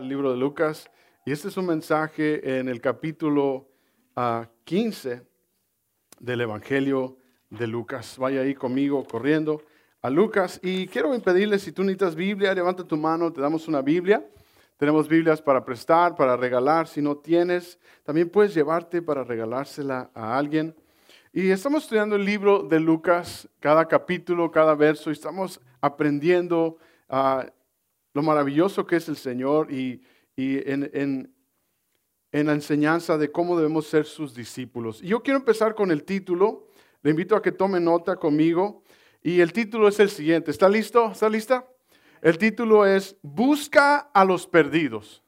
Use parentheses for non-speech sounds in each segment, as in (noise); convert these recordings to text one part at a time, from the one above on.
el libro de Lucas y este es un mensaje en el capítulo 15 ah, del Evangelio de Lucas. Vaya ahí conmigo corriendo a Lucas y quiero impedirle si tú necesitas Biblia, levanta tu mano, te damos una Biblia. Tenemos Biblias para prestar, para regalar. Si no tienes, también puedes llevarte para regalársela a alguien. Y estamos estudiando el libro de Lucas, cada capítulo, cada verso, y estamos aprendiendo uh, lo maravilloso que es el Señor y, en, la enseñanza de cómo debemos ser sus discípulos. Y yo quiero empezar con el título. Le invito a que tome nota conmigo. Y el título es el siguiente. ¿Está listo? ¿Está lista? El título es Busca a los perdidos.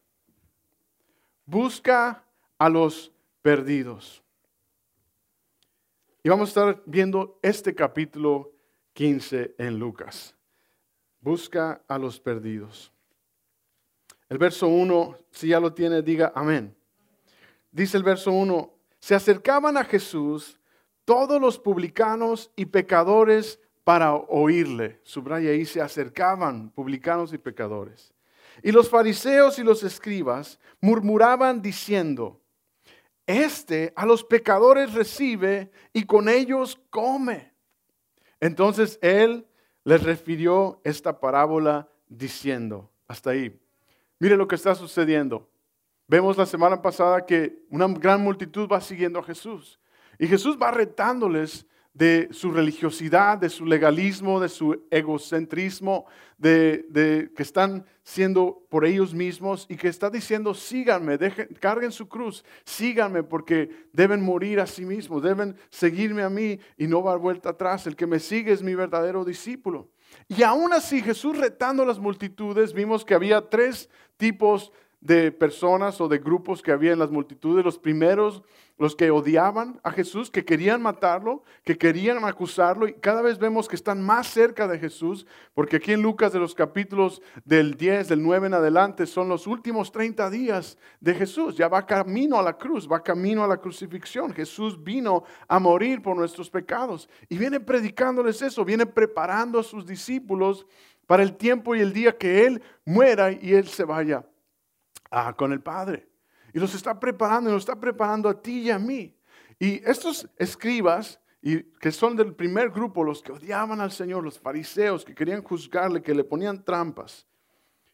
Busca a los perdidos. Y vamos a estar viendo este capítulo 15 en Lucas busca a los perdidos. El verso 1, si ya lo tiene, diga amén. Dice el verso 1, se acercaban a Jesús todos los publicanos y pecadores para oírle. Subraya ahí, se acercaban publicanos y pecadores. Y los fariseos y los escribas murmuraban diciendo, este a los pecadores recibe y con ellos come. Entonces él les refirió esta parábola diciendo, hasta ahí, mire lo que está sucediendo. Vemos la semana pasada que una gran multitud va siguiendo a Jesús y Jesús va retándoles de su religiosidad, de su legalismo, de su egocentrismo, de, que están siendo por ellos mismos y que está diciendo, síganme, carguen su cruz, síganme porque deben morir a sí mismos, deben seguirme a mí y no dar vuelta atrás. El que me sigue es mi verdadero discípulo. Y aún así Jesús retando a las multitudes, vimos que había tres tipos de personas o de grupos que había en las multitudes. Los primeros, los que odiaban a Jesús, que querían matarlo, que querían acusarlo. Y cada vez vemos que están más cerca de Jesús, porque aquí en Lucas de los capítulos del 10, del 9 en adelante, son los últimos 30 días de Jesús. Ya va camino a la cruz, va camino a la crucifixión. Jesús vino a morir por nuestros pecados. Y viene predicándoles eso, viene preparando a sus discípulos para el tiempo y el día que Él muera y Él se vaya con el Padre. Y los está preparando, y los está preparando a ti y a mí. Y estos escribas, y que son del primer grupo, los que odiaban al Señor, los fariseos, que querían juzgarle, que le ponían trampas.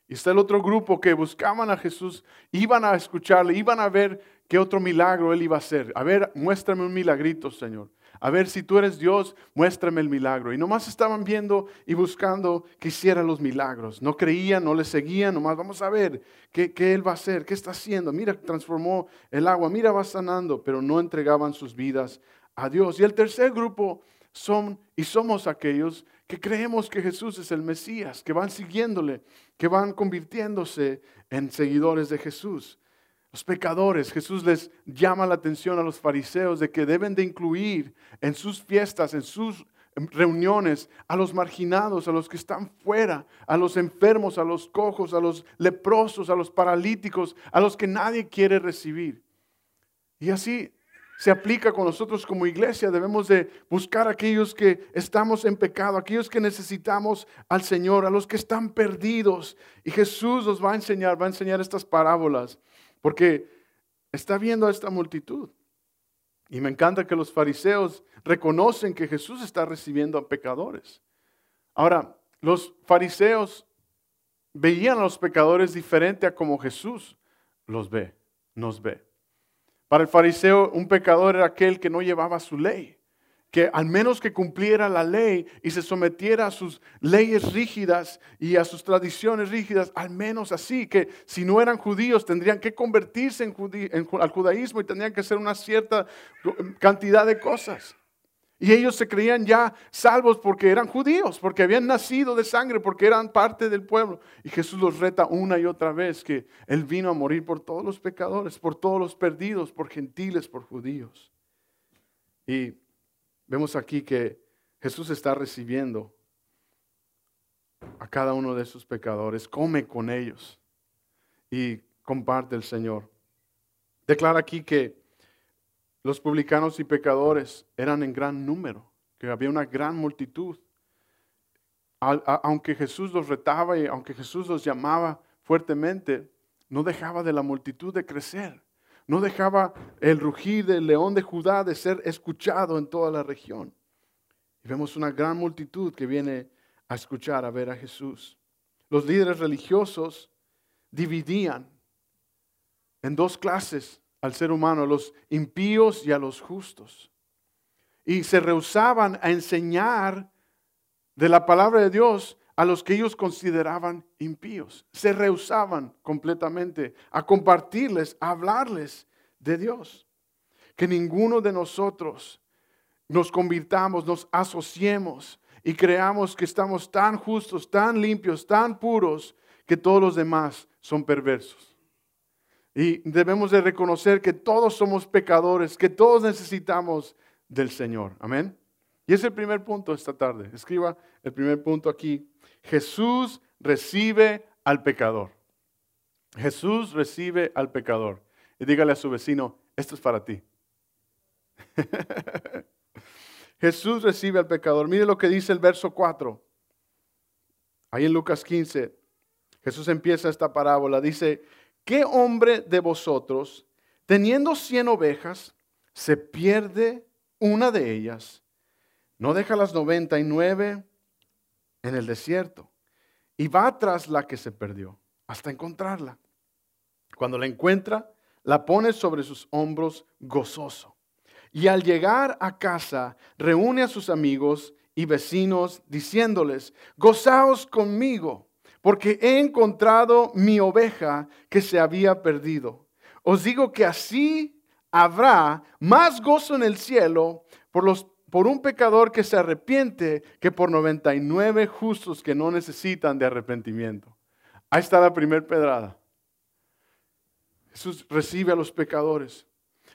Y está el otro grupo que buscaban a Jesús, iban a escucharle, iban a ver qué otro milagro él iba a hacer. A ver, muéstrame un milagrito, Señor. A ver, si tú eres Dios, muéstrame el milagro. Y nomás estaban viendo y buscando que hiciera los milagros. No creían, no le seguían, nomás vamos a ver qué, qué Él va a hacer, qué está haciendo. Mira, transformó el agua, mira, va sanando, pero no entregaban sus vidas a Dios. Y el tercer grupo son y somos aquellos que creemos que Jesús es el Mesías, que van siguiéndole, que van convirtiéndose en seguidores de Jesús. Los pecadores, Jesús les llama la atención a los fariseos de que deben de incluir en sus fiestas, en sus reuniones, a los marginados, a los que están fuera, a los enfermos, a los cojos, a los leprosos, a los paralíticos, a los que nadie quiere recibir. Y así se aplica con nosotros como iglesia. Debemos de buscar a aquellos que estamos en pecado, aquellos que necesitamos al Señor, a los que están perdidos. Y Jesús nos va a enseñar, va a enseñar estas parábolas porque está viendo a esta multitud. Y me encanta que los fariseos reconocen que Jesús está recibiendo a pecadores. Ahora, los fariseos veían a los pecadores diferente a como Jesús los ve, nos ve. Para el fariseo, un pecador era aquel que no llevaba su ley que al menos que cumpliera la ley y se sometiera a sus leyes rígidas y a sus tradiciones rígidas, al menos así, que si no eran judíos tendrían que convertirse al judaísmo y tendrían que hacer una cierta cantidad de cosas. Y ellos se creían ya salvos porque eran judíos, porque habían nacido de sangre, porque eran parte del pueblo. Y Jesús los reta una y otra vez que Él vino a morir por todos los pecadores, por todos los perdidos, por gentiles, por judíos. Y Vemos aquí que Jesús está recibiendo a cada uno de esos pecadores, come con ellos y comparte el Señor. Declara aquí que los publicanos y pecadores eran en gran número, que había una gran multitud. Aunque Jesús los retaba y aunque Jesús los llamaba fuertemente, no dejaba de la multitud de crecer. No dejaba el rugir del león de Judá de ser escuchado en toda la región. Y vemos una gran multitud que viene a escuchar, a ver a Jesús. Los líderes religiosos dividían en dos clases al ser humano, los impíos y a los justos. Y se rehusaban a enseñar de la palabra de Dios a los que ellos consideraban impíos. Se rehusaban completamente a compartirles, a hablarles de Dios. Que ninguno de nosotros nos convirtamos, nos asociemos y creamos que estamos tan justos, tan limpios, tan puros, que todos los demás son perversos. Y debemos de reconocer que todos somos pecadores, que todos necesitamos del Señor. Amén. Y es el primer punto esta tarde. Escriba el primer punto aquí. Jesús recibe al pecador. Jesús recibe al pecador. Y dígale a su vecino, esto es para ti. (laughs) Jesús recibe al pecador. Mire lo que dice el verso 4. Ahí en Lucas 15, Jesús empieza esta parábola. Dice, ¿qué hombre de vosotros, teniendo cien ovejas, se pierde una de ellas? No deja las noventa y nueve en el desierto y va tras la que se perdió hasta encontrarla. Cuando la encuentra, la pone sobre sus hombros gozoso. Y al llegar a casa, reúne a sus amigos y vecinos diciéndoles, gozaos conmigo, porque he encontrado mi oveja que se había perdido. Os digo que así habrá más gozo en el cielo por, los, por un pecador que se arrepiente que por 99 justos que no necesitan de arrepentimiento. Ahí está la primer pedrada. Jesús recibe a los pecadores.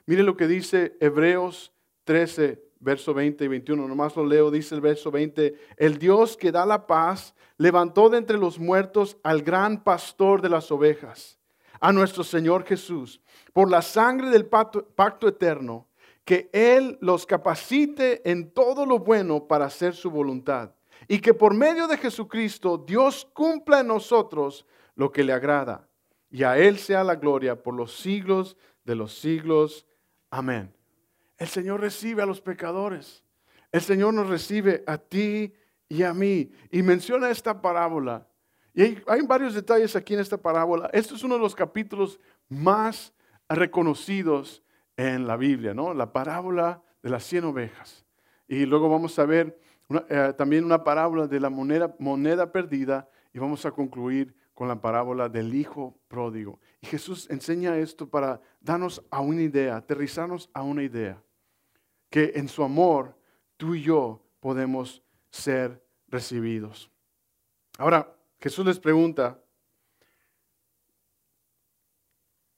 Mire lo que dice Hebreos 13, verso 20 y 21. Nomás lo leo, dice el verso 20. El Dios que da la paz levantó de entre los muertos al gran pastor de las ovejas, a nuestro Señor Jesús, por la sangre del pacto, pacto eterno, que Él los capacite en todo lo bueno para hacer su voluntad. Y que por medio de Jesucristo Dios cumpla en nosotros lo que le agrada. Y a Él sea la gloria por los siglos de los siglos. Amén. El Señor recibe a los pecadores. El Señor nos recibe a ti y a mí. Y menciona esta parábola. Y hay, varios detalles aquí en esta parábola. Esto es uno de los capítulos más reconocidos en la Biblia, ¿no? La parábola de las cien ovejas. Y luego vamos a ver eh, también una parábola de la moneda, moneda perdida y vamos a concluir con la parábola del hijo pródigo. Y Jesús enseña esto para darnos a una idea, aterrizarnos a una idea, que en su amor tú y yo podemos ser recibidos. Ahora, Jesús les pregunta,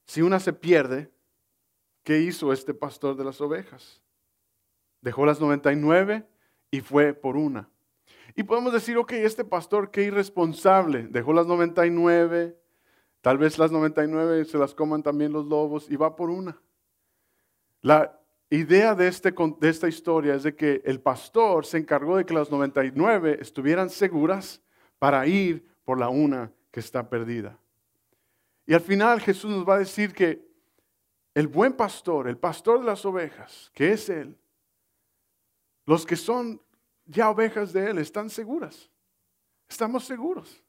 si una se pierde, ¿qué hizo este pastor de las ovejas? Dejó las 99 y fue por una. Y podemos decir, ok, este pastor, qué irresponsable, dejó las 99, tal vez las 99 se las coman también los lobos y va por una. La idea de, este, de esta historia es de que el pastor se encargó de que las 99 estuvieran seguras para ir por la una que está perdida. Y al final Jesús nos va a decir que el buen pastor, el pastor de las ovejas, que es Él, los que son ya ovejas de Él están seguras. Estamos seguros.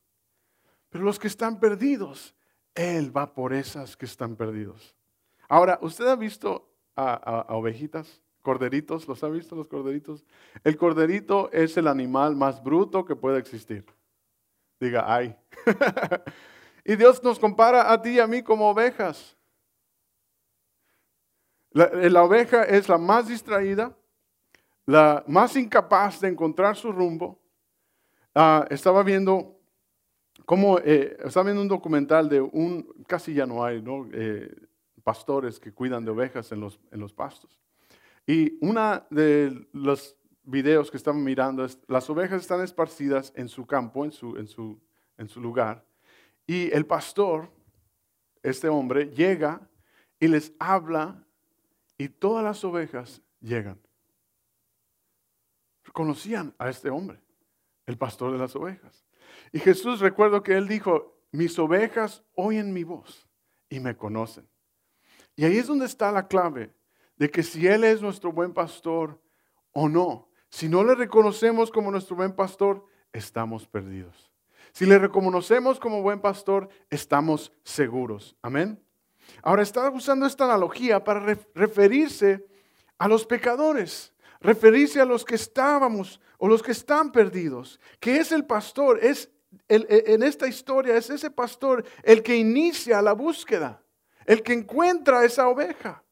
Pero los que están perdidos, Él va por esas que están perdidos. Ahora, ¿usted ha visto a, ovejitas? Corderitos, ¿los ha visto los corderitos? El corderito es el animal más bruto que puede existir. Diga, ay. (laughs) y Dios nos compara a ti y a mí como ovejas. La oveja es la más distraída, la más incapaz de encontrar su rumbo, ah, estaba viendo cómo, eh, estaba viendo un documental de un, casi ya no hay, ¿no? Eh, pastores que cuidan de ovejas en los, en los pastos. Y una de los videos que estaban mirando es, las ovejas están esparcidas en su campo, en su, en su, en su lugar, y el pastor, este hombre, llega y les habla y todas las ovejas llegan conocían a este hombre, el pastor de las ovejas. Y Jesús recuerdo que él dijo, mis ovejas oyen mi voz. y me conocen. Y ahí es donde está la clave de que si Él es nuestro buen pastor o no. Si no le reconocemos como nuestro buen pastor, estamos perdidos. Si le reconocemos como buen pastor, estamos seguros. Amén. Ahora está usando esta analogía para referirse a los pecadores, referirse a los que estábamos o los que están perdidos. Que es el pastor, es e, en esta historia es ese pastor el que inicia la búsqueda, el que encuentra esa oveja,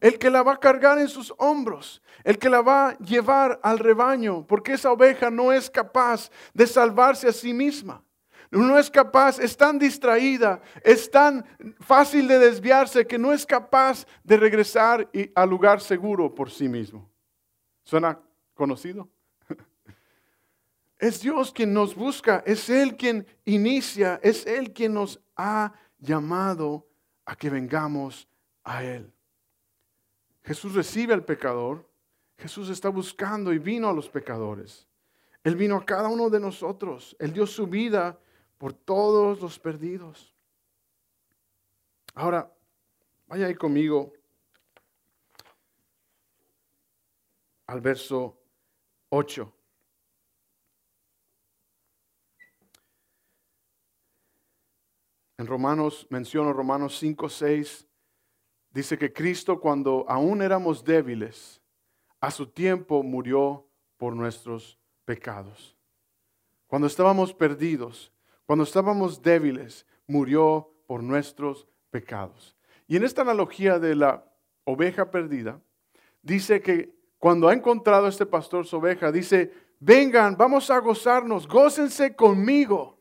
el que la va a cargar en sus hombros, el que la va a llevar al rebaño, porque esa oveja no es capaz de salvarse a sí misma. No es capaz, es tan distraída, es tan fácil de desviarse que no es capaz de regresar al lugar seguro por sí mismo. ¿Suena conocido? (laughs) Es Dios quien nos busca, es Él quien inicia, es Él quien nos ha llamado a que vengamos a Él. Jesús recibe al pecador, Jesús está buscando y vino a los pecadores. Él vino a cada uno de nosotros, Él dio su vida por todos los perdidos. Ahora, vaya ahí conmigo al verso 8. En Romanos, menciono Romanos 5, 6, dice que Cristo cuando aún éramos débiles, a su tiempo murió por nuestros pecados. Cuando estábamos perdidos, cuando estábamos débiles, murió por nuestros pecados. Y en esta analogía de la oveja perdida, dice que cuando ha encontrado este pastor su oveja, dice, vengan, vamos a gozarnos, gócense conmigo.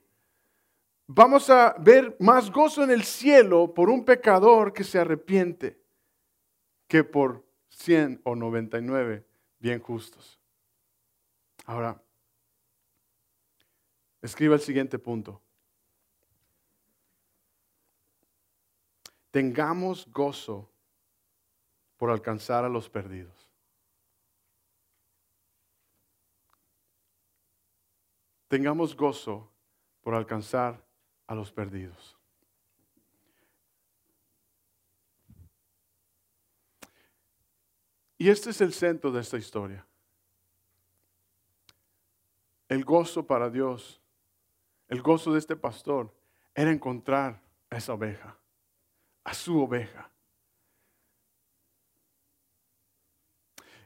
Vamos a ver más gozo en el cielo por un pecador que se arrepiente que por 100 o 99 bien justos. Ahora, escriba el siguiente punto. Tengamos gozo por alcanzar a los perdidos. Tengamos gozo por alcanzar a los perdidos. Y este es el centro de esta historia. El gozo para Dios, el gozo de este pastor, era encontrar a esa oveja, a su oveja.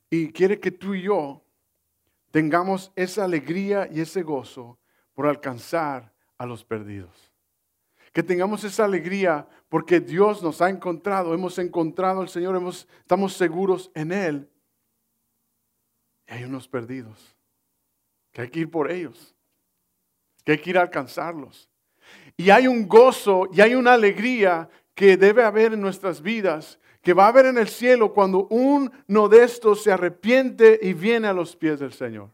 Y quiere que tú y yo tengamos esa alegría y ese gozo por alcanzar a los perdidos. Que tengamos esa alegría porque Dios nos ha encontrado, hemos encontrado al Señor, hemos, estamos seguros en Él. Y hay unos perdidos, que hay que ir por ellos, que hay que ir a alcanzarlos. Y hay un gozo y hay una alegría que debe haber en nuestras vidas, que va a haber en el cielo cuando uno de estos se arrepiente y viene a los pies del Señor.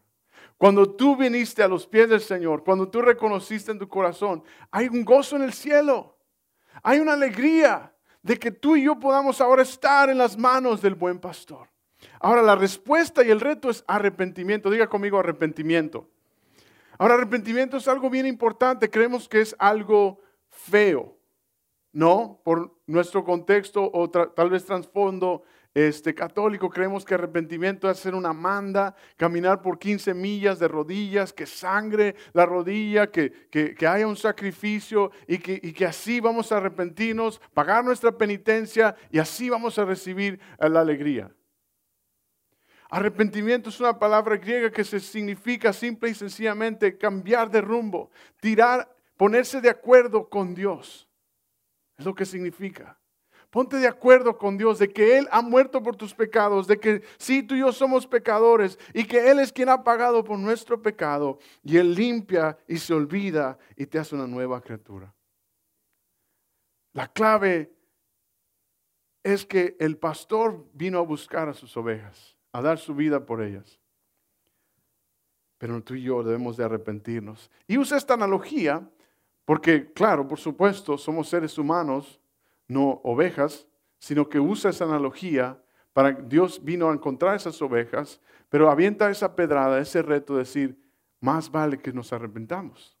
Cuando tú viniste a los pies del Señor, cuando tú reconociste en tu corazón, hay un gozo en el cielo. Hay una alegría de que tú y yo podamos ahora estar en las manos del buen pastor. Ahora la respuesta y el reto es arrepentimiento. Diga conmigo arrepentimiento. Ahora arrepentimiento es algo bien importante. Creemos que es algo feo. No, por nuestro contexto o tal vez trasfondo este, católico creemos que arrepentimiento es hacer una manda, caminar por 15 millas de rodillas, que sangre la rodilla, que, que, haya un sacrificio y que, y que, así vamos a arrepentirnos, pagar nuestra penitencia y así vamos a recibir eh, la alegría. Arrepentimiento es una palabra griega que se significa simple y sencillamente cambiar de rumbo, tirar, ponerse de acuerdo con Dios. Es lo que significa. Ponte de acuerdo con Dios de que Él ha muerto por tus pecados, de que sí, tú y yo somos pecadores y que Él es quien ha pagado por nuestro pecado y Él limpia y se olvida y te hace una nueva criatura. La clave es que el pastor vino a buscar a sus ovejas, a dar su vida por ellas. Pero tú y yo debemos de arrepentirnos. Y usa esta analogía porque, claro, por supuesto, somos seres humanos no ovejas, sino que usa esa analogía para Dios vino a encontrar esas ovejas, pero avienta esa pedrada, ese reto de decir, más vale que nos arrepentamos.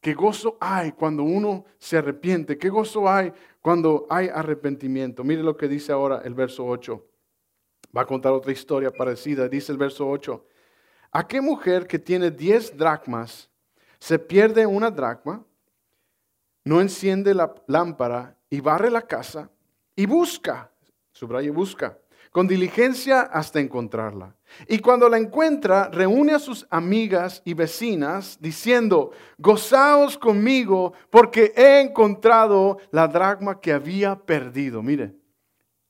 qué gozo hay cuando uno se arrepiente, qué gozo hay cuando hay arrepentimiento. Mire lo que dice ahora el verso 8. Va a contar otra historia parecida. Dice el verso 8. ¿A qué mujer que tiene 10 dracmas se pierde una dracma, no enciende la lámpara y barre la casa y busca, subraya busca, con diligencia hasta encontrarla? Y cuando la encuentra, reúne a sus amigas y vecinas diciendo, gozaos conmigo porque he encontrado la dracma que había perdido. Mire,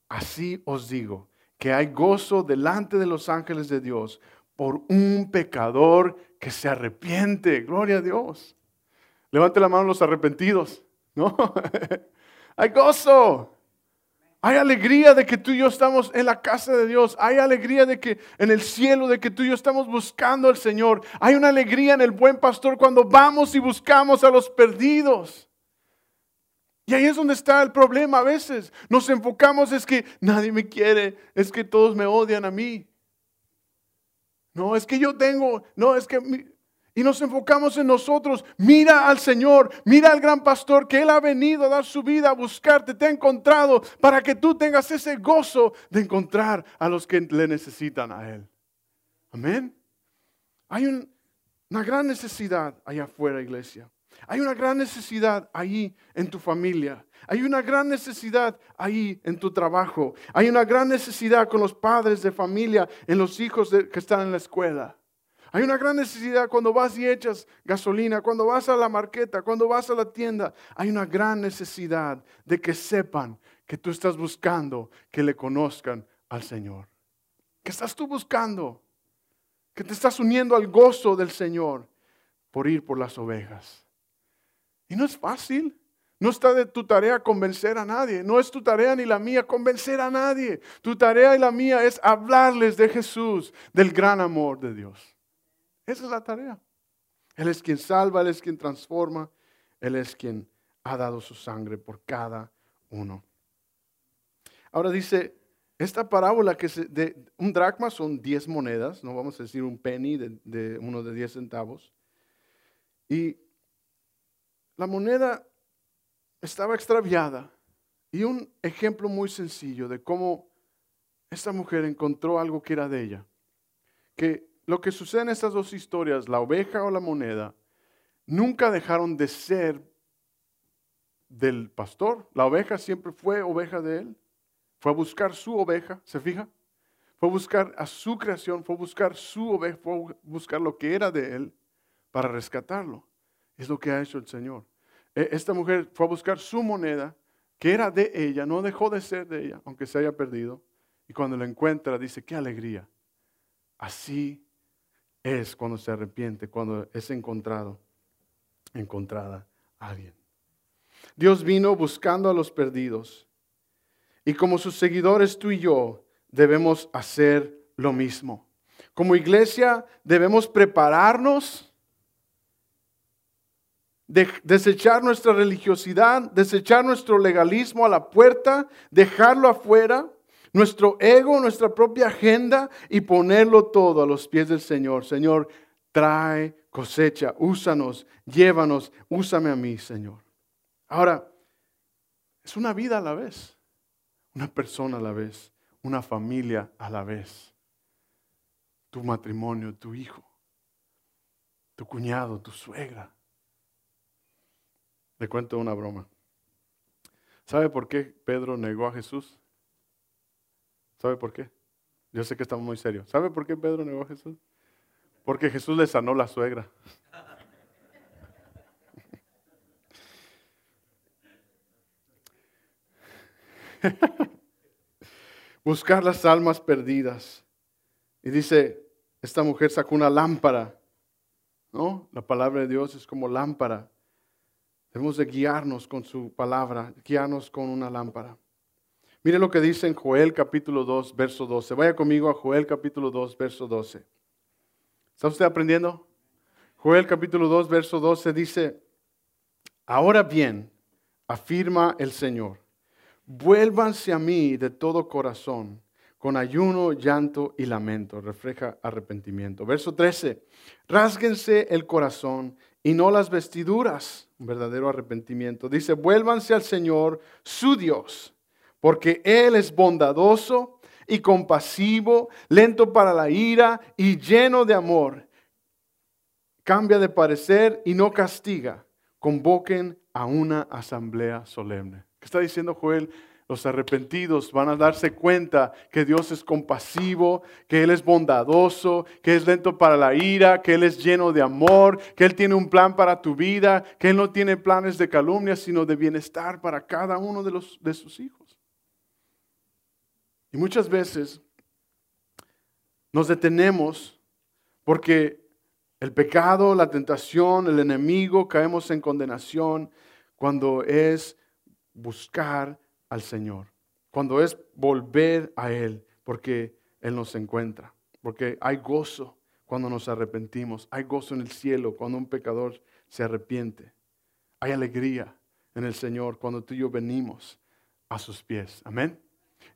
así os digo que hay gozo delante de los ángeles de Dios por un pecador que se arrepiente. Gloria a Dios. Levante la mano los arrepentidos. ¿No? (laughs) hay gozo. Hay alegría de que tú y yo estamos en la casa de Dios. Hay alegría de que en el cielo, de que tú y yo estamos buscando al Señor. Hay una alegría en el buen pastor cuando vamos y buscamos a los perdidos. Y ahí es donde está el problema a veces. Nos enfocamos es que nadie me quiere, es que todos me odian a mí. No, es que yo tengo, no, es que y nos enfocamos en nosotros. Mira al Señor, mira al gran pastor que Él ha venido a dar su vida a buscarte, te ha encontrado para que tú tengas ese gozo de encontrar a los que le necesitan a Él. Amén. Hay una gran necesidad allá afuera, iglesia. Hay una gran necesidad ahí en tu familia. Hay una gran necesidad ahí en tu trabajo. Hay una gran necesidad con los padres de familia, en los hijos que están en la escuela. Hay una gran necesidad cuando vas y echas gasolina, cuando vas a la marqueta, cuando vas a la tienda. Hay una gran necesidad de que sepan que tú estás buscando que le conozcan al Señor. ¿Qué estás tú buscando? Que te estás uniendo al gozo del Señor por ir por las ovejas. Y no es fácil. No está de tu tarea convencer a nadie. No es tu tarea ni la mía convencer a nadie. Tu tarea y la mía es hablarles de Jesús, del gran amor de Dios. Esa es la tarea. Él es quien salva, Él es quien transforma, Él es quien ha dado su sangre por cada uno. Ahora dice, esta parábola que de un dracma son 10 monedas, no vamos a decir un penny de, de uno de 10 centavos. Y la moneda estaba extraviada. Y un ejemplo muy sencillo de cómo esta mujer encontró algo que era de ella. Que lo que sucede en estas dos historias, la oveja o la moneda, nunca dejaron de ser del pastor. La oveja siempre fue oveja de él. Fue a buscar su oveja, ¿se fija? Fue a buscar a su creación, fue a buscar su oveja, fue a buscar lo que era de él para rescatarlo. Es lo que ha hecho el Señor. E, esta mujer fue a buscar su moneda, que era de ella, no dejó de ser de ella, aunque se haya perdido. Y cuando la encuentra, dice, qué alegría. Así es cuando se arrepiente, cuando es encontrado, encontrada alguien. Dios vino buscando a los perdidos. Y como sus seguidores, tú y yo debemos hacer lo mismo. Como iglesia debemos prepararnos, de desechar nuestra religiosidad, desechar nuestro legalismo a la puerta, dejarlo afuera nuestro ego, nuestra propia agenda y ponerlo todo a los pies del Señor. Señor, trae cosecha, úsanos, llévanos, úsame a mí, Señor. Ahora, es una vida a la vez, una persona a la vez, una familia a la vez, tu matrimonio, tu hijo, tu cuñado, tu suegra. Le cuento una broma. ¿Sabe por qué Pedro negó a Jesús? ¿Sabe por qué? Yo sé que estamos muy serios. ¿Sabe por qué Pedro negó a Jesús? Porque Jesús le sanó la suegra. (laughs) Buscar las almas perdidas. Y dice, esta mujer sacó una lámpara. ¿No? La palabra de Dios es como lámpara. Debemos de guiarnos con su palabra, guiarnos con una lámpara. Mire lo que dice en Joel capítulo 2, verso 12. Vaya conmigo a Joel capítulo 2, verso 12. ¿Está usted aprendiendo? Joel capítulo 2, verso 12 dice, ahora bien, afirma el Señor, vuélvanse a mí de todo corazón, con ayuno, llanto y lamento. Refleja arrepentimiento. Verso 13, rásguense el corazón y no las vestiduras. Un verdadero arrepentimiento. Dice, vuélvanse al Señor, su Dios, porque Él es bondadoso y compasivo, lento para la ira y lleno de amor. Cambia de parecer y no castiga. Convoquen a una asamblea solemne. ¿Qué está diciendo Joel? Los arrepentidos van a darse cuenta que Dios es compasivo, que Él es bondadoso, que es lento para la ira, que Él es lleno de amor, que Él tiene un plan para tu vida, que Él no tiene planes de calumnia, sino de bienestar para cada uno de, los, de sus hijos. Y muchas veces nos detenemos porque el pecado, la tentación, el enemigo, caemos en condenación cuando es buscar al Señor, cuando es volver a Él, porque Él nos encuentra, porque hay gozo cuando nos arrepentimos, hay gozo en el cielo cuando un pecador se arrepiente, hay alegría en el Señor cuando tú y yo venimos a sus pies. Amén.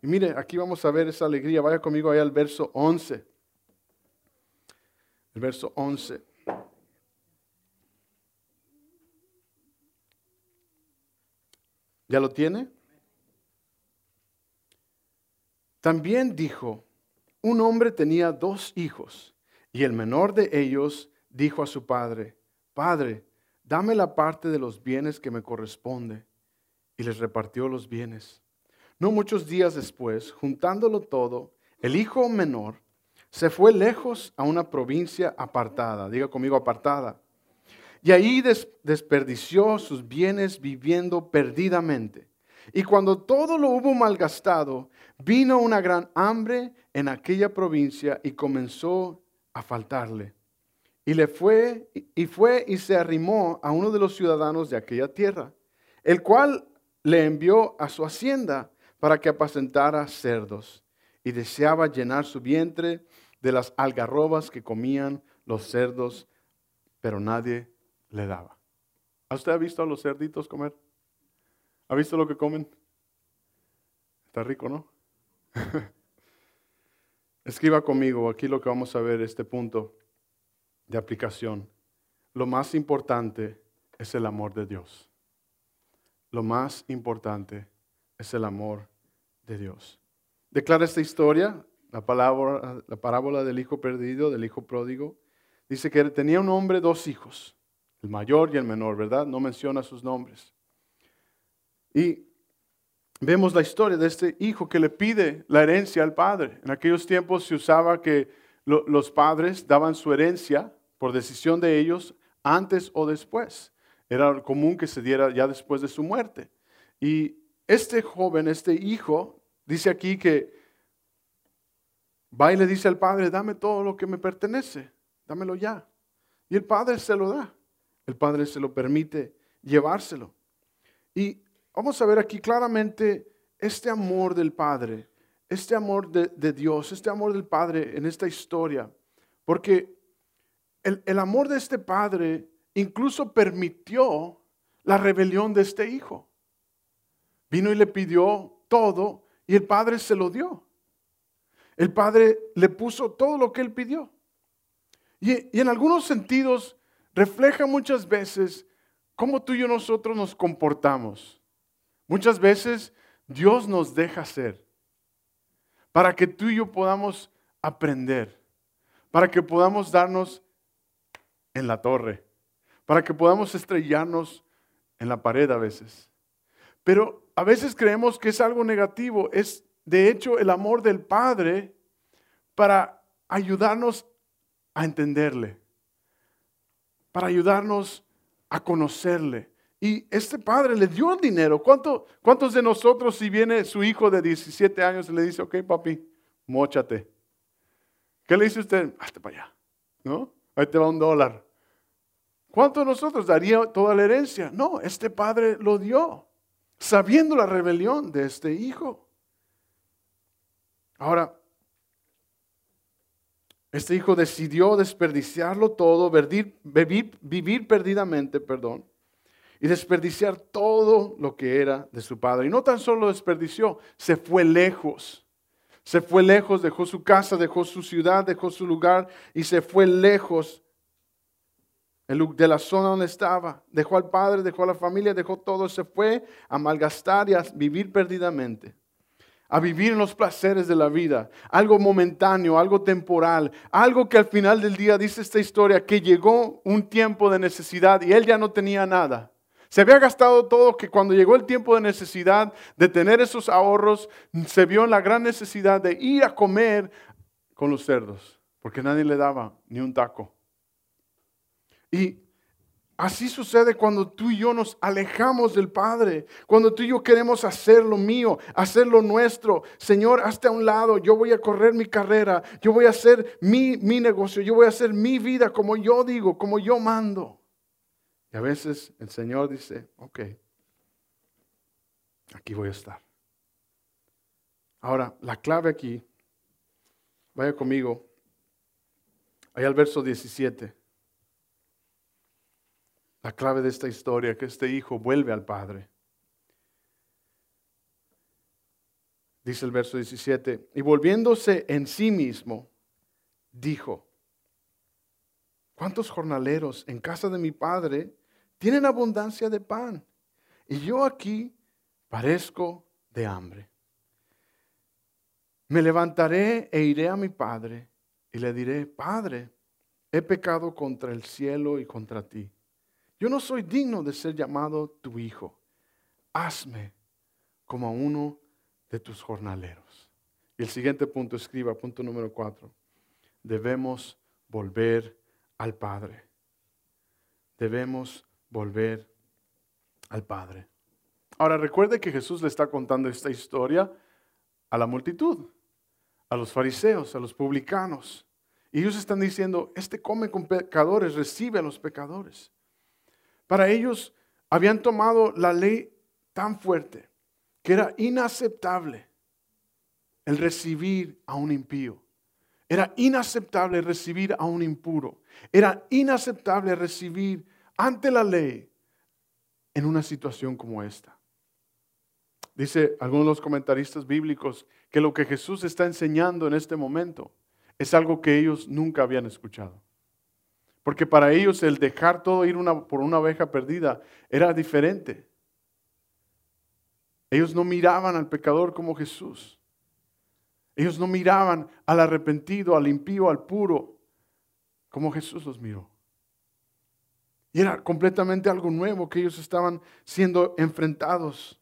Y mire, aquí vamos a ver esa alegría. Vaya conmigo ahí al verso 11. El verso 11. ¿Ya lo tiene? También dijo, un hombre tenía dos hijos y el menor de ellos dijo a su padre, Padre, dame la parte de los bienes que me corresponde. Y les repartió los bienes. No muchos días después, juntándolo todo, el hijo menor se fue lejos a una provincia apartada, diga conmigo apartada, y ahí desperdició sus bienes viviendo perdidamente. Y cuando todo lo hubo malgastado, vino una gran hambre en aquella provincia y comenzó a faltarle. Y le fue y fue y se arrimó a uno de los ciudadanos de aquella tierra, el cual le envió a su hacienda para que apacentara cerdos y deseaba llenar su vientre de las algarrobas que comían los cerdos, pero nadie le daba. ¿Ha usted visto a los cerditos comer? ¿Ha visto lo que comen? Está rico, ¿no? (laughs) Escriba conmigo aquí lo que vamos a ver, este punto de aplicación. Lo más importante es el amor de Dios. Lo más importante es el amor de Dios. Declara esta historia, la, palabra, la parábola del hijo perdido, del hijo pródigo. Dice que tenía un hombre dos hijos, el mayor y el menor, ¿verdad? No menciona sus nombres. Y vemos la historia de este hijo que le pide la herencia al padre. En aquellos tiempos se usaba que los padres daban su herencia por decisión de ellos antes o después. Era común que se diera ya después de su muerte. Y este joven, este hijo, dice aquí que va y le dice al padre, dame todo lo que me pertenece, dámelo ya. Y el padre se lo da. El padre se lo permite llevárselo. Y Vamos a ver aquí claramente este amor del Padre, este amor de, Dios, este amor del Padre en esta historia. Porque el, el amor de este Padre incluso permitió la rebelión de este hijo. Vino y le pidió todo y el Padre se lo dio. El Padre le puso todo lo que él pidió. Y, y, en algunos sentidos refleja muchas veces cómo tú y yo nosotros nos comportamos. Muchas veces Dios nos deja ser para que tú y yo podamos aprender, para que podamos darnos en la torre, para que podamos estrellarnos en la pared a veces. Pero a veces creemos que es algo negativo. Es de hecho el amor del Padre para ayudarnos a entenderle, para ayudarnos a conocerle, y este padre le dio el dinero. ¿Cuánto, ¿Cuántos de nosotros si viene su hijo de 17 años y le dice, ok papi, mochate? ¿Qué le dice usted? Hazte para allá. ¿No? Ahí te va un dólar. ¿Cuántos de nosotros daría toda la herencia? No, este padre lo dio, sabiendo la rebelión de este hijo. Ahora, este hijo decidió desperdiciarlo todo, vivir perdidamente, perdón y desperdiciar todo lo que era de su padre. Y no tan solo desperdició, se fue lejos. Se fue lejos, dejó su casa, dejó su ciudad, dejó su lugar y se fue lejos de la zona donde estaba. Dejó al padre, dejó a la familia, dejó todo, se fue a malgastar y a vivir perdidamente. A vivir en los placeres de la vida, algo momentáneo, algo temporal, algo que al final del día dice esta historia, que llegó un tiempo de necesidad y él ya no tenía nada. Se había gastado todo que cuando llegó el tiempo de necesidad de tener esos ahorros, se vio en la gran necesidad de ir a comer con los cerdos, porque nadie le daba ni un taco. Y así sucede cuando tú y yo nos alejamos del Padre, cuando tú y yo queremos hacer lo mío, hacer lo nuestro. Señor, hasta un lado, yo voy a correr mi carrera, yo voy a hacer mi, mi negocio, yo voy a hacer mi vida como yo digo, como yo mando. A veces el Señor dice, ok, aquí voy a estar. Ahora, la clave aquí, vaya conmigo, ahí al verso 17. La clave de esta historia, que este hijo vuelve al Padre. Dice el verso 17, y volviéndose en sí mismo, dijo, ¿cuántos jornaleros en casa de mi Padre tienen abundancia de pan. Y yo aquí parezco de hambre. Me levantaré e iré a mi padre y le diré, Padre, he pecado contra el cielo y contra ti. Yo no soy digno de ser llamado tu hijo. Hazme como a uno de tus jornaleros. Y el siguiente punto, escriba, punto número cuatro. Debemos volver al Padre. Debemos volver al Padre. Ahora recuerde que Jesús le está contando esta historia a la multitud, a los fariseos, a los publicanos. Y ellos están diciendo, este come con pecadores, recibe a los pecadores. Para ellos habían tomado la ley tan fuerte que era inaceptable el recibir a un impío. Era inaceptable recibir a un impuro. Era inaceptable recibir ante la ley en una situación como esta. Dice algunos de los comentaristas bíblicos que lo que Jesús está enseñando en este momento es algo que ellos nunca habían escuchado. Porque para ellos el dejar todo ir por una oveja perdida era diferente. Ellos no miraban al pecador como Jesús. Ellos no miraban al arrepentido, al impío, al puro, como Jesús los miró. Y era completamente algo nuevo que ellos estaban siendo enfrentados.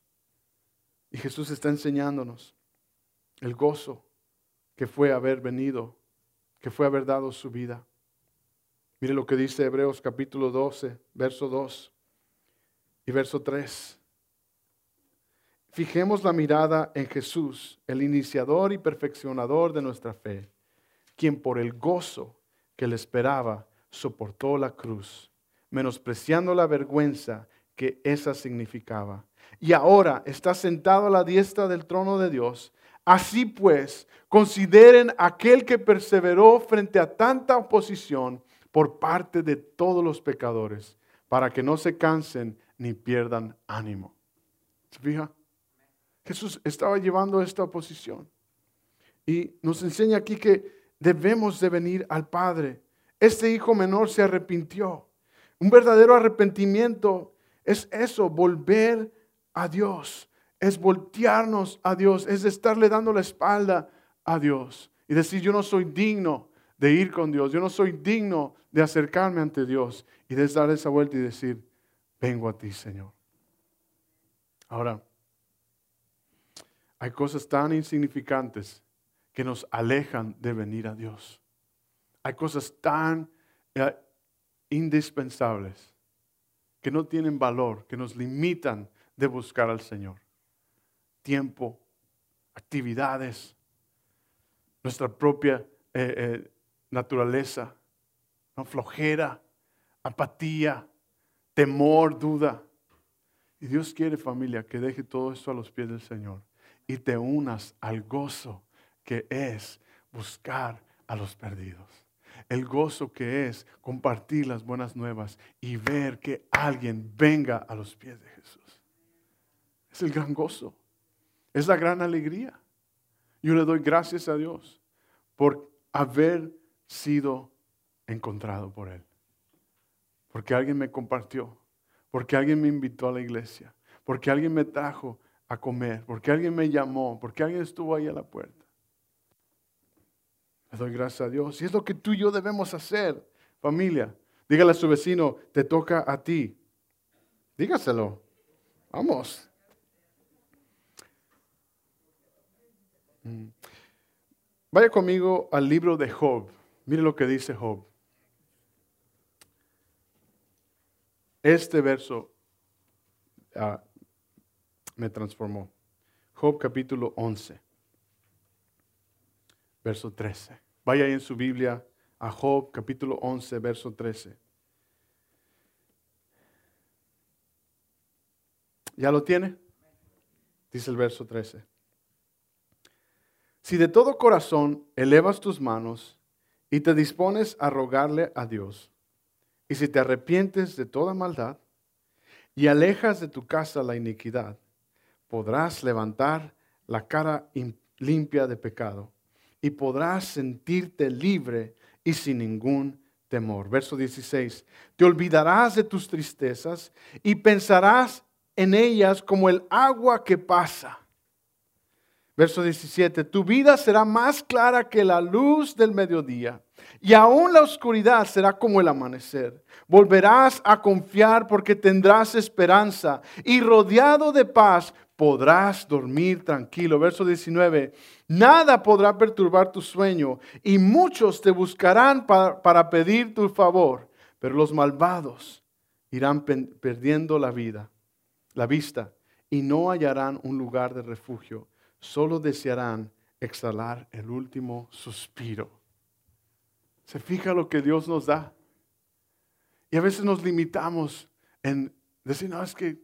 Y Jesús está enseñándonos el gozo que fue haber venido, que fue haber dado su vida. Mire lo que dice Hebreos capítulo 12, verso 2 y verso 3. Fijemos la mirada en Jesús, el iniciador y perfeccionador de nuestra fe, quien por el gozo que le esperaba soportó la cruz menospreciando la vergüenza que esa significaba. Y ahora está sentado a la diestra del trono de Dios. Así pues, consideren aquel que perseveró frente a tanta oposición por parte de todos los pecadores, para que no se cansen ni pierdan ánimo. ¿Se fija? Jesús estaba llevando esta oposición. Y nos enseña aquí que debemos de venir al Padre. Este hijo menor se arrepintió. Un verdadero arrepentimiento es eso, volver a Dios, es voltearnos a Dios, es estarle dando la espalda a Dios y decir, yo no soy digno de ir con Dios, yo no soy digno de acercarme ante Dios y de dar esa vuelta y decir, vengo a ti, Señor. Ahora, hay cosas tan insignificantes que nos alejan de venir a Dios. Hay cosas tan eh, indispensables, que no tienen valor, que nos limitan de buscar al Señor. Tiempo, actividades, nuestra propia eh, eh, naturaleza, flojera, apatía, temor, duda. Y Dios quiere familia que deje todo esto a los pies del Señor y te unas al gozo que es buscar a los perdidos el gozo que es compartir las buenas nuevas y ver que alguien venga a los pies de Jesús. Es el gran gozo, es la gran alegría. Yo le doy gracias a Dios por haber sido encontrado por Él, porque alguien me compartió, porque alguien me invitó a la iglesia, porque alguien me trajo a comer, porque alguien me llamó, porque alguien estuvo ahí a la puerta. Le doy gracias a Dios. Y es lo que tú y yo debemos hacer, familia. Dígale a su vecino, te toca a ti. Dígaselo. Vamos. Mm. Vaya conmigo al libro de Job. Mire lo que dice Job. Este verso ah, me transformó. Job capítulo 11, verso 13. Vaya en su Biblia a Job capítulo 11, verso 13. ¿Ya lo tiene? Dice el verso 13. Si de todo corazón elevas tus manos y te dispones a rogarle a Dios, y si te arrepientes de toda maldad y alejas de tu casa la iniquidad, podrás levantar la cara limpia de pecado y podrás sentirte libre y sin ningún temor. Verso 16. Te olvidarás de tus tristezas y pensarás en ellas como el agua que pasa. Verso 17. Tu vida será más clara que la luz del mediodía y aún la oscuridad será como el amanecer. Volverás a confiar porque tendrás esperanza y rodeado de paz podrás dormir tranquilo. Verso 19, nada podrá perturbar tu sueño y muchos te buscarán para, pedir tu favor, pero los malvados irán perdiendo la vida, la vista, y no hallarán un lugar de refugio, solo desearán exhalar el último suspiro. ¿Se fija lo que Dios nos da? Y a veces nos limitamos en decir, no, es que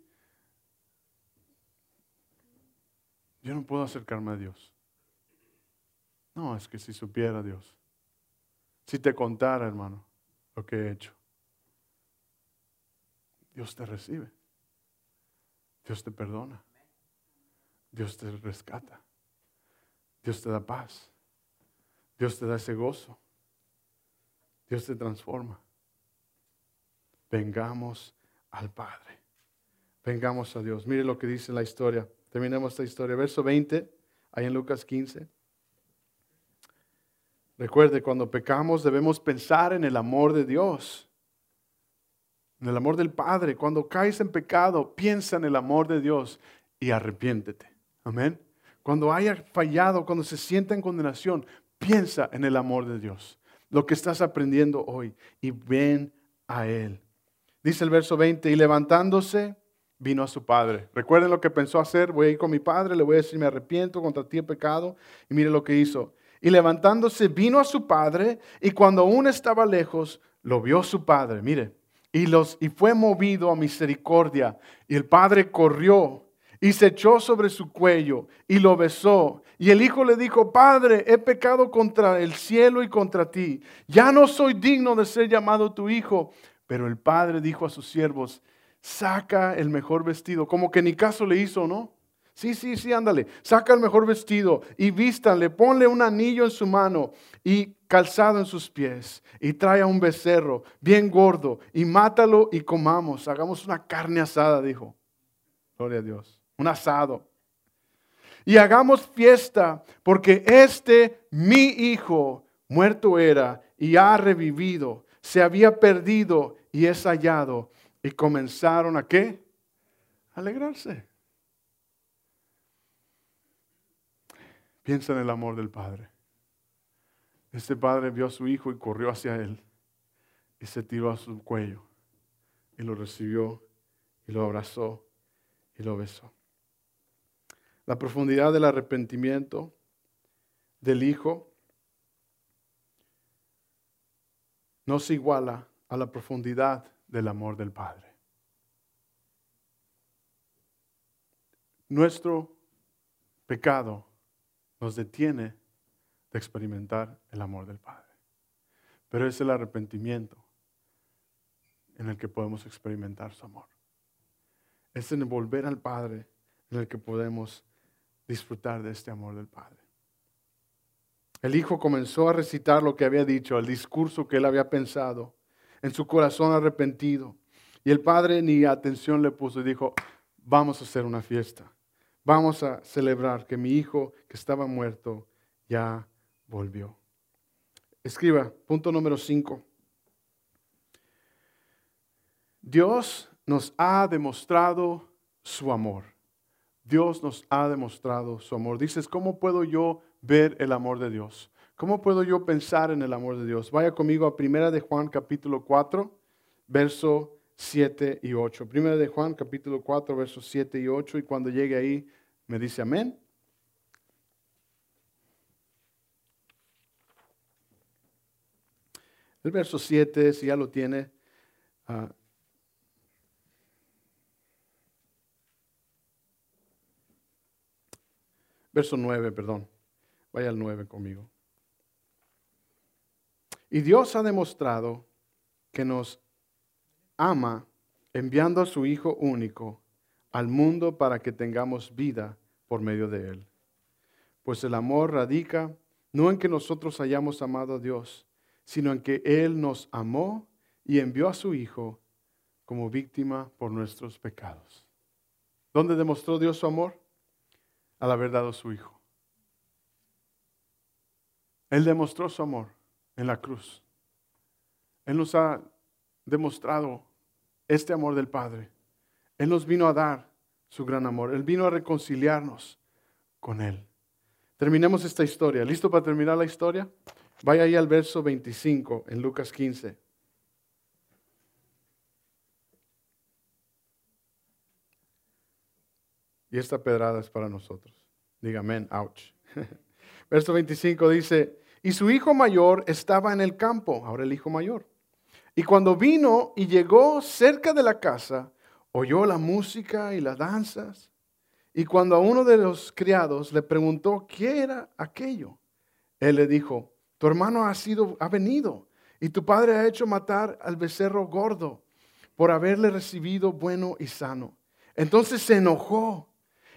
yo no puedo acercarme a Dios. No, es que si supiera Dios, si te contara, hermano, lo que he hecho, Dios te recibe, Dios te perdona, Dios te rescata, Dios te da paz, Dios te da ese gozo, Dios te transforma. Vengamos al Padre, vengamos a Dios. Mire lo que dice la historia. Terminemos esta historia. Verso 20, ahí en Lucas 15. Recuerde, cuando pecamos debemos pensar en el amor de Dios, en el amor del Padre. Cuando caes en pecado, piensa en el amor de Dios y arrepiéntete. Amén. Cuando haya fallado, cuando se sienta en condenación, piensa en el amor de Dios, lo que estás aprendiendo hoy, y ven a Él. Dice el verso 20, y levantándose, vino a su padre. Recuerden lo que pensó hacer, voy a ir con mi padre, le voy a decir, me arrepiento contra ti he pecado, y mire lo que hizo. Y levantándose vino a su padre, y cuando aún estaba lejos, lo vio su padre, mire, y, los, y fue movido a misericordia, y el padre corrió y se echó sobre su cuello y lo besó. Y el hijo le dijo, Padre, he pecado contra el cielo y contra ti. Ya no soy digno de ser llamado tu hijo. Pero el padre dijo a sus siervos, saca el mejor vestido, como que ni caso le hizo, ¿no? Sí, sí, sí, ándale, saca el mejor vestido y vístanle, ponle un anillo en su mano y calzado en sus pies y trae a un becerro bien gordo y mátalo y comamos, hagamos una carne asada, dijo. Gloria a Dios, un asado. Y hagamos fiesta porque este mi hijo muerto era y ha revivido, se había perdido y es hallado y comenzaron a qué? alegrarse. Piensa en el amor del Padre. Este padre vio a su hijo y corrió hacia él y se tiró a su cuello y lo recibió y lo abrazó y lo besó. La profundidad del arrepentimiento del hijo no se iguala a la profundidad del amor del Padre. Nuestro pecado nos detiene de experimentar el amor del Padre. Pero es el arrepentimiento en el que podemos experimentar su amor. Es en volver al Padre en el que podemos disfrutar de este amor del Padre. El Hijo comenzó a recitar lo que había dicho, el discurso que él había pensado en su corazón arrepentido. Y el padre ni atención le puso y dijo, vamos a hacer una fiesta. Vamos a celebrar que mi hijo que estaba muerto ya volvió. Escriba, punto número 5. Dios nos ha demostrado su amor. Dios nos ha demostrado su amor. Dices, ¿cómo puedo yo ver el amor de Dios? ¿Cómo puedo yo pensar en el amor de Dios? Vaya conmigo a Primera de Juan capítulo 4, verso 7 y 8. Primera de Juan capítulo 4, versos 7 y 8. Y cuando llegue ahí, me dice amén. El verso 7, si ya lo tiene, uh, verso 9, perdón. Vaya al 9 conmigo. Y Dios ha demostrado que nos ama enviando a su Hijo único al mundo para que tengamos vida por medio de Él. Pues el amor radica no en que nosotros hayamos amado a Dios, sino en que Él nos amó y envió a su Hijo como víctima por nuestros pecados. ¿Dónde demostró Dios su amor? Al haber dado su Hijo. Él demostró su amor en la cruz. Él nos ha demostrado este amor del Padre. Él nos vino a dar su gran amor. Él vino a reconciliarnos con Él. Terminemos esta historia. ¿Listo para terminar la historia? Vaya ahí al verso 25 en Lucas 15. Y esta pedrada es para nosotros. Diga amén, ouch. (laughs) Verso 25 dice, y su hijo mayor estaba en el campo, ahora el hijo mayor. Y cuando vino y llegó cerca de la casa, oyó la música y las danzas. Y cuando a uno de los criados le preguntó qué era aquello, él le dijo, tu hermano ha sido ha venido y tu padre ha hecho matar al becerro gordo por haberle recibido bueno y sano. Entonces se enojó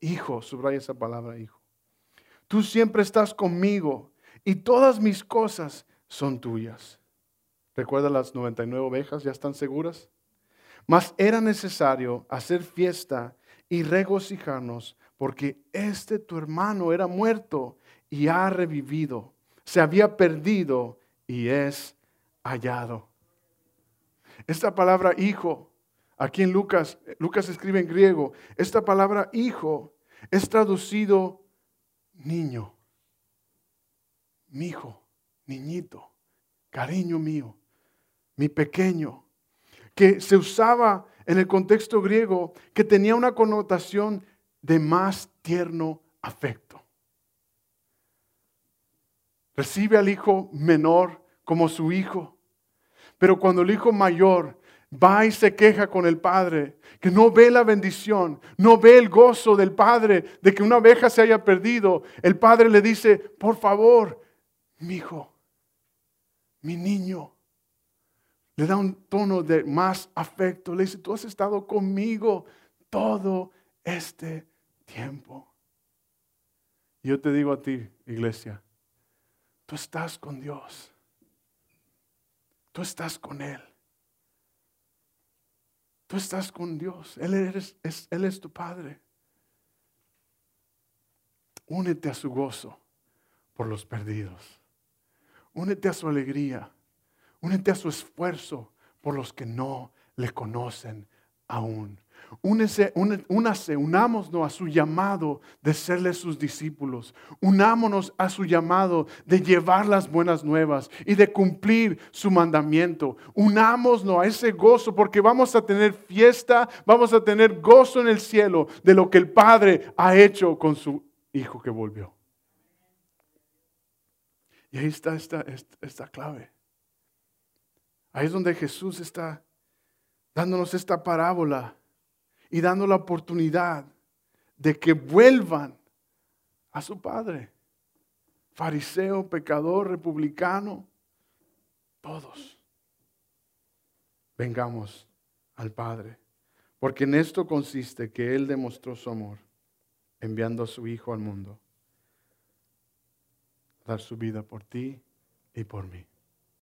hijo, subraya esa palabra, hijo, tú siempre estás conmigo y todas mis cosas son tuyas. ¿Recuerda las 99 ovejas? ¿Ya están seguras? Mas era necesario hacer fiesta y regocijarnos porque este tu hermano era muerto y ha revivido. Se había perdido y es hallado. Esta palabra hijo, aquí en Lucas, Lucas escribe en griego, esta palabra hijo es traducido niño mi hijo, niñito, cariño mío, mi pequeño, que se usaba en el contexto griego que tenía una connotación de más tierno afecto. Recibe al hijo menor como su hijo, pero cuando el hijo mayor va y se queja con el padre, que no ve la bendición, no ve el gozo del padre de que una oveja se haya perdido, el padre le dice, por favor, mi hijo, mi niño. Le da un tono de más afecto. Le dice, tú has estado conmigo todo este tiempo. Yo te digo a ti, iglesia, tú estás con Dios. Tú estás con Él. Tú estás con Dios. Él, es, él es tu Padre. Únete a su gozo por los perdidos. Únete a su alegría. Únete a su esfuerzo por los que no le conocen aún. Únese, únase, unámonos a su llamado de serle sus discípulos. Unámonos a su llamado de llevar las buenas nuevas y de cumplir su mandamiento. Unámonos a ese gozo porque vamos a tener fiesta, vamos a tener gozo en el cielo de lo que el Padre ha hecho con su Hijo que volvió. Y ahí está esta, esta, clave. Ahí es donde Jesús está dándonos esta parábola y dando la oportunidad de que vuelvan a su Padre. Fariseo, pecador, republicano, todos. Vengamos al Padre. Porque en esto consiste que Él demostró su amor, enviando a su Hijo al mundo, dar su vida por ti y por mí.